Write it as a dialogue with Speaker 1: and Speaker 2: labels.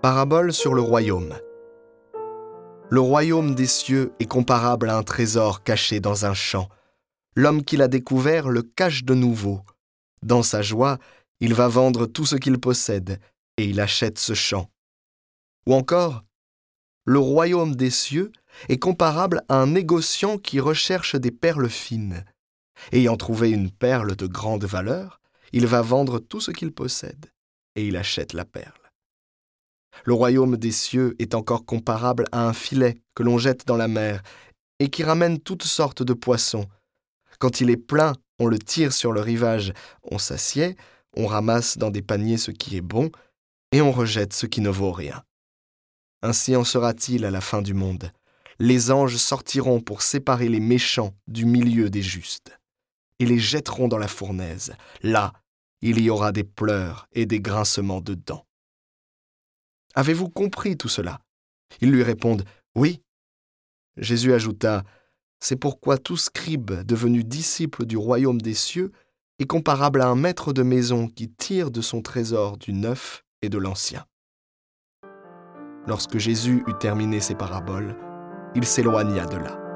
Speaker 1: Parabole sur le royaume. Le royaume des cieux est comparable à un trésor caché dans un champ. L'homme qui l'a découvert le cache de nouveau. Dans sa joie, il va vendre tout ce qu'il possède et il achète ce champ. Ou encore, le royaume des cieux est comparable à un négociant qui recherche des perles fines. Ayant trouvé une perle de grande valeur, il va vendre tout ce qu'il possède et il achète la perle. Le royaume des cieux est encore comparable à un filet que l'on jette dans la mer et qui ramène toutes sortes de poissons. Quand il est plein, on le tire sur le rivage, on s'assied, on ramasse dans des paniers ce qui est bon, et on rejette ce qui ne vaut rien. Ainsi en sera-t-il à la fin du monde. Les anges sortiront pour séparer les méchants du milieu des justes, et les jetteront dans la fournaise. Là, il y aura des pleurs et des grincements de dents. Avez-vous compris tout cela? Ils lui répondent Oui. Jésus ajouta C'est pourquoi tout scribe devenu disciple du royaume des cieux est comparable à un maître de maison qui tire de son trésor du neuf et de l'ancien. Lorsque Jésus eut terminé ses paraboles, il s'éloigna de là.